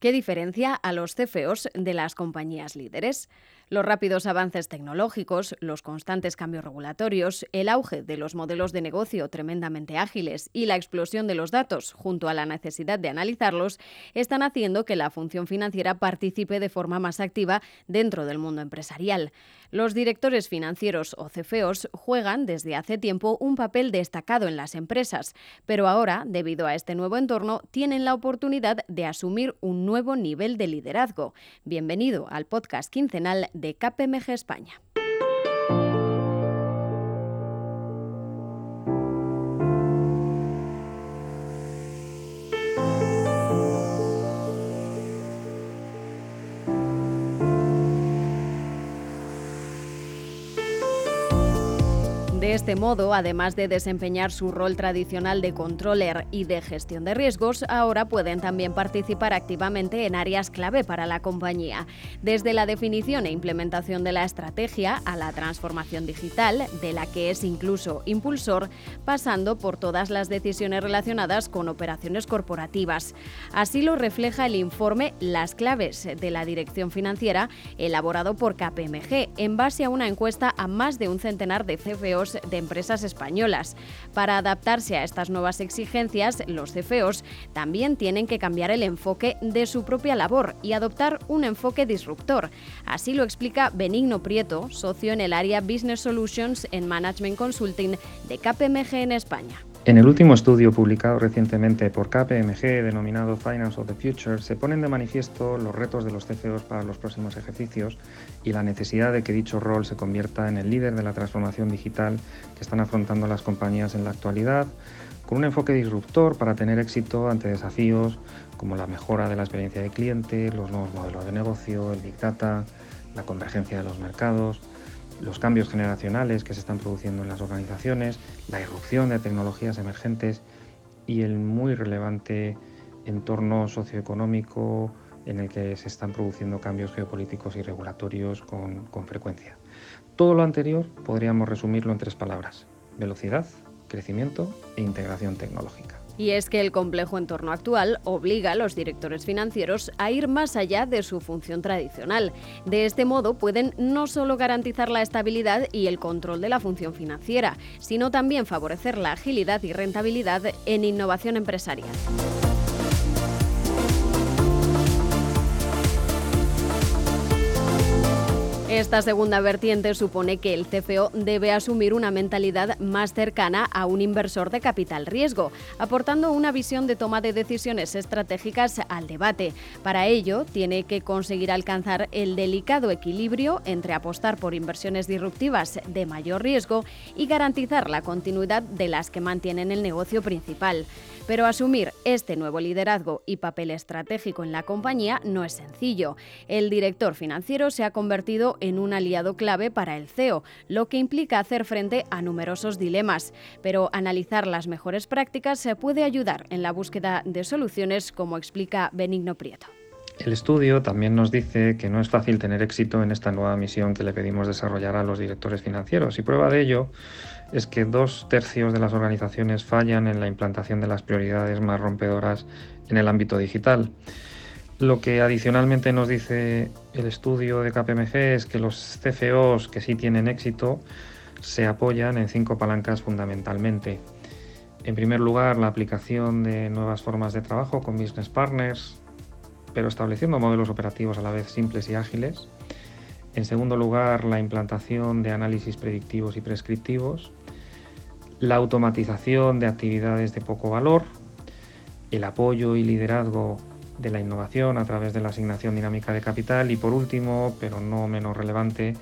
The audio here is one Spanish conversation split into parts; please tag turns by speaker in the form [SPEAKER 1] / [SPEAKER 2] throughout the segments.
[SPEAKER 1] ¿Qué diferencia a los CFOs de las compañías líderes? Los rápidos avances tecnológicos, los constantes cambios regulatorios, el auge de los modelos de negocio tremendamente ágiles y la explosión de los datos, junto a la necesidad de analizarlos, están haciendo que la función financiera participe de forma más activa dentro del mundo empresarial. Los directores financieros o CFOs juegan desde hace tiempo un papel destacado en las empresas, pero ahora, debido a este nuevo entorno, tienen la oportunidad de asumir un nuevo nivel de liderazgo. Bienvenido al podcast quincenal de KPMG España. De este modo, además de desempeñar su rol tradicional de controller y de gestión de riesgos, ahora pueden también participar activamente en áreas clave para la compañía, desde la definición e implementación de la estrategia a la transformación digital, de la que es incluso impulsor, pasando por todas las decisiones relacionadas con operaciones corporativas. Así lo refleja el informe Las claves de la dirección financiera, elaborado por KPMG, en base a una encuesta a más de un centenar de CFOs de empresas españolas. Para adaptarse a estas nuevas exigencias, los CFOs también tienen que cambiar el enfoque de su propia labor y adoptar un enfoque disruptor. Así lo explica Benigno Prieto, socio en el área Business Solutions en Management Consulting de KPMG en España.
[SPEAKER 2] En el último estudio publicado recientemente por KPMG denominado Finance of the Future se ponen de manifiesto los retos de los CFOs para los próximos ejercicios y la necesidad de que dicho rol se convierta en el líder de la transformación digital que están afrontando las compañías en la actualidad, con un enfoque disruptor para tener éxito ante desafíos como la mejora de la experiencia de cliente, los nuevos modelos de negocio, el Big Data, la convergencia de los mercados, los cambios generacionales que se están produciendo en las organizaciones, la irrupción de tecnologías emergentes y el muy relevante entorno socioeconómico en el que se están produciendo cambios geopolíticos y regulatorios con, con frecuencia. Todo lo anterior podríamos resumirlo en tres palabras, velocidad, crecimiento e integración tecnológica.
[SPEAKER 1] Y es que el complejo entorno actual obliga a los directores financieros a ir más allá de su función tradicional. De este modo pueden no solo garantizar la estabilidad y el control de la función financiera, sino también favorecer la agilidad y rentabilidad en innovación empresarial. Esta segunda vertiente supone que el CFO debe asumir una mentalidad más cercana a un inversor de capital riesgo, aportando una visión de toma de decisiones estratégicas al debate. Para ello, tiene que conseguir alcanzar el delicado equilibrio entre apostar por inversiones disruptivas de mayor riesgo y garantizar la continuidad de las que mantienen el negocio principal. Pero asumir este nuevo liderazgo y papel estratégico en la compañía no es sencillo. El director financiero se ha convertido en un aliado clave para el CEO, lo que implica hacer frente a numerosos dilemas. Pero analizar las mejores prácticas se puede ayudar en la búsqueda de soluciones, como explica Benigno Prieto.
[SPEAKER 2] El estudio también nos dice que no es fácil tener éxito en esta nueva misión que le pedimos desarrollar a los directores financieros y prueba de ello es que dos tercios de las organizaciones fallan en la implantación de las prioridades más rompedoras en el ámbito digital. Lo que adicionalmente nos dice el estudio de KPMG es que los CFOs que sí tienen éxito se apoyan en cinco palancas fundamentalmente. En primer lugar, la aplicación de nuevas formas de trabajo con business partners, pero estableciendo modelos operativos a la vez simples y ágiles. En segundo lugar, la implantación de análisis predictivos y prescriptivos la automatización de actividades de poco valor, el apoyo y liderazgo de la innovación a través de la asignación dinámica de capital y por último, pero no menos relevante,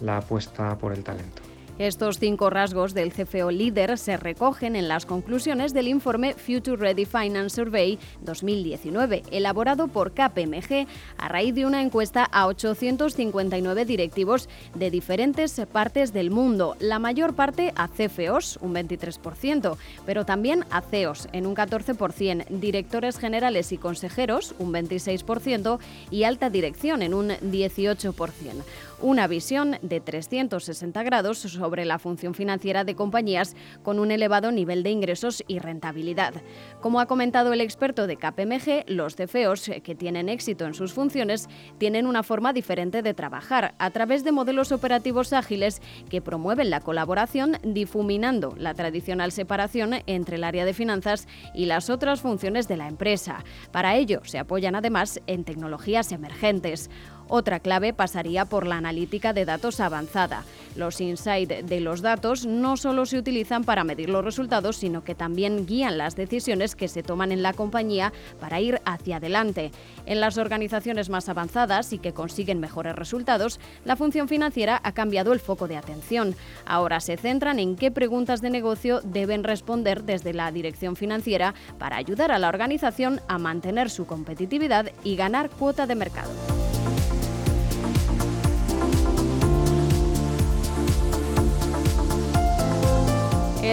[SPEAKER 2] la apuesta por el talento.
[SPEAKER 1] Estos cinco rasgos del CFO líder se recogen en las conclusiones del informe Future Ready Finance Survey 2019, elaborado por KPMG a raíz de una encuesta a 859 directivos de diferentes partes del mundo, la mayor parte a CFOs, un 23%, pero también a CEOs, en un 14%, directores generales y consejeros, un 26%, y alta dirección, en un 18%. Una visión de 360 grados sobre la función financiera de compañías con un elevado nivel de ingresos y rentabilidad. Como ha comentado el experto de KPMG, los CFOs que tienen éxito en sus funciones tienen una forma diferente de trabajar a través de modelos operativos ágiles que promueven la colaboración difuminando la tradicional separación entre el área de finanzas y las otras funciones de la empresa. Para ello se apoyan además en tecnologías emergentes. Otra clave pasaría por la analítica de datos avanzada. Los insights de los datos no solo se utilizan para medir los resultados, sino que también guían las decisiones que se toman en la compañía para ir hacia adelante. En las organizaciones más avanzadas y que consiguen mejores resultados, la función financiera ha cambiado el foco de atención. Ahora se centran en qué preguntas de negocio deben responder desde la dirección financiera para ayudar a la organización a mantener su competitividad y ganar cuota de mercado.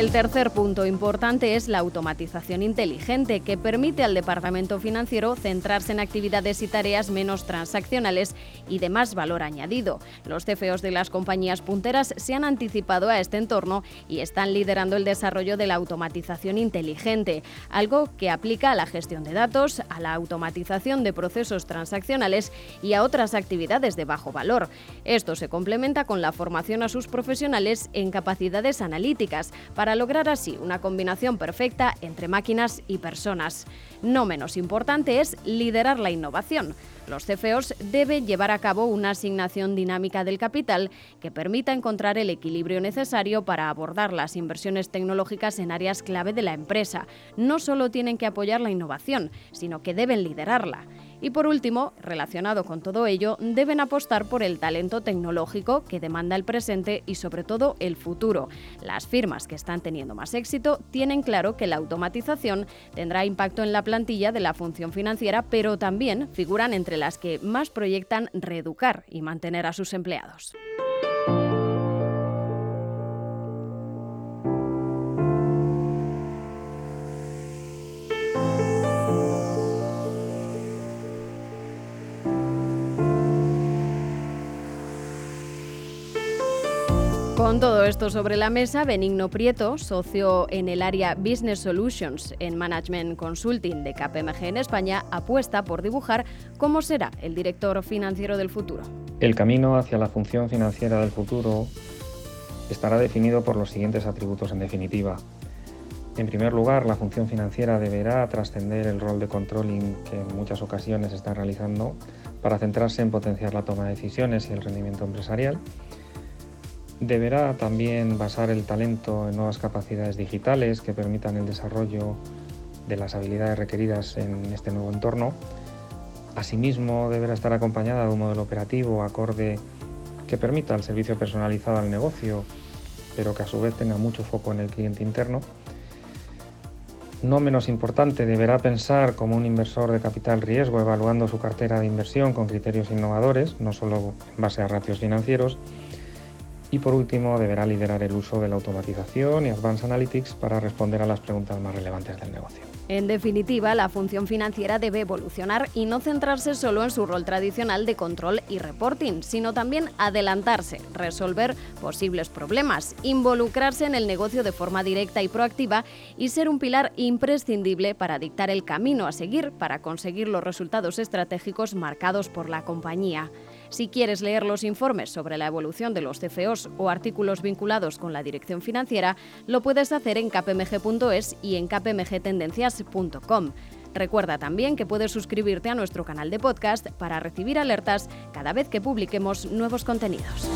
[SPEAKER 1] El tercer punto importante es la automatización inteligente, que permite al departamento financiero centrarse en actividades y tareas menos transaccionales y de más valor añadido. Los CFOs de las compañías punteras se han anticipado a este entorno y están liderando el desarrollo de la automatización inteligente, algo que aplica a la gestión de datos, a la automatización de procesos transaccionales y a otras actividades de bajo valor. Esto se complementa con la formación a sus profesionales en capacidades analíticas lograr así una combinación perfecta entre máquinas y personas. No menos importante es liderar la innovación. Los CFOs deben llevar a cabo una asignación dinámica del capital que permita encontrar el equilibrio necesario para abordar las inversiones tecnológicas en áreas clave de la empresa. No solo tienen que apoyar la innovación, sino que deben liderarla. Y por último, relacionado con todo ello, deben apostar por el talento tecnológico que demanda el presente y sobre todo el futuro. Las firmas que están teniendo más éxito tienen claro que la automatización tendrá impacto en la plantilla de la función financiera, pero también figuran entre las que más proyectan reeducar y mantener a sus empleados. Con todo esto sobre la mesa, Benigno Prieto, socio en el área Business Solutions en Management Consulting de KPMG en España, apuesta por dibujar cómo será el director financiero del futuro.
[SPEAKER 2] El camino hacia la función financiera del futuro estará definido por los siguientes atributos en definitiva. En primer lugar, la función financiera deberá trascender el rol de controlling que en muchas ocasiones está realizando para centrarse en potenciar la toma de decisiones y el rendimiento empresarial Deberá también basar el talento en nuevas capacidades digitales que permitan el desarrollo de las habilidades requeridas en este nuevo entorno. Asimismo, deberá estar acompañada de un modelo operativo acorde que permita el servicio personalizado al negocio, pero que a su vez tenga mucho foco en el cliente interno. No menos importante, deberá pensar como un inversor de capital riesgo, evaluando su cartera de inversión con criterios innovadores, no solo en base a ratios financieros, y por último, deberá liderar el uso de la automatización y Advanced Analytics para responder a las preguntas más relevantes del negocio.
[SPEAKER 1] En definitiva, la función financiera debe evolucionar y no centrarse solo en su rol tradicional de control y reporting, sino también adelantarse, resolver posibles problemas, involucrarse en el negocio de forma directa y proactiva y ser un pilar imprescindible para dictar el camino a seguir para conseguir los resultados estratégicos marcados por la compañía. Si quieres leer los informes sobre la evolución de los CFOs o artículos vinculados con la dirección financiera, lo puedes hacer en kpmg.es y en kpmgtendencias.com. Recuerda también que puedes suscribirte a nuestro canal de podcast para recibir alertas cada vez que publiquemos nuevos contenidos.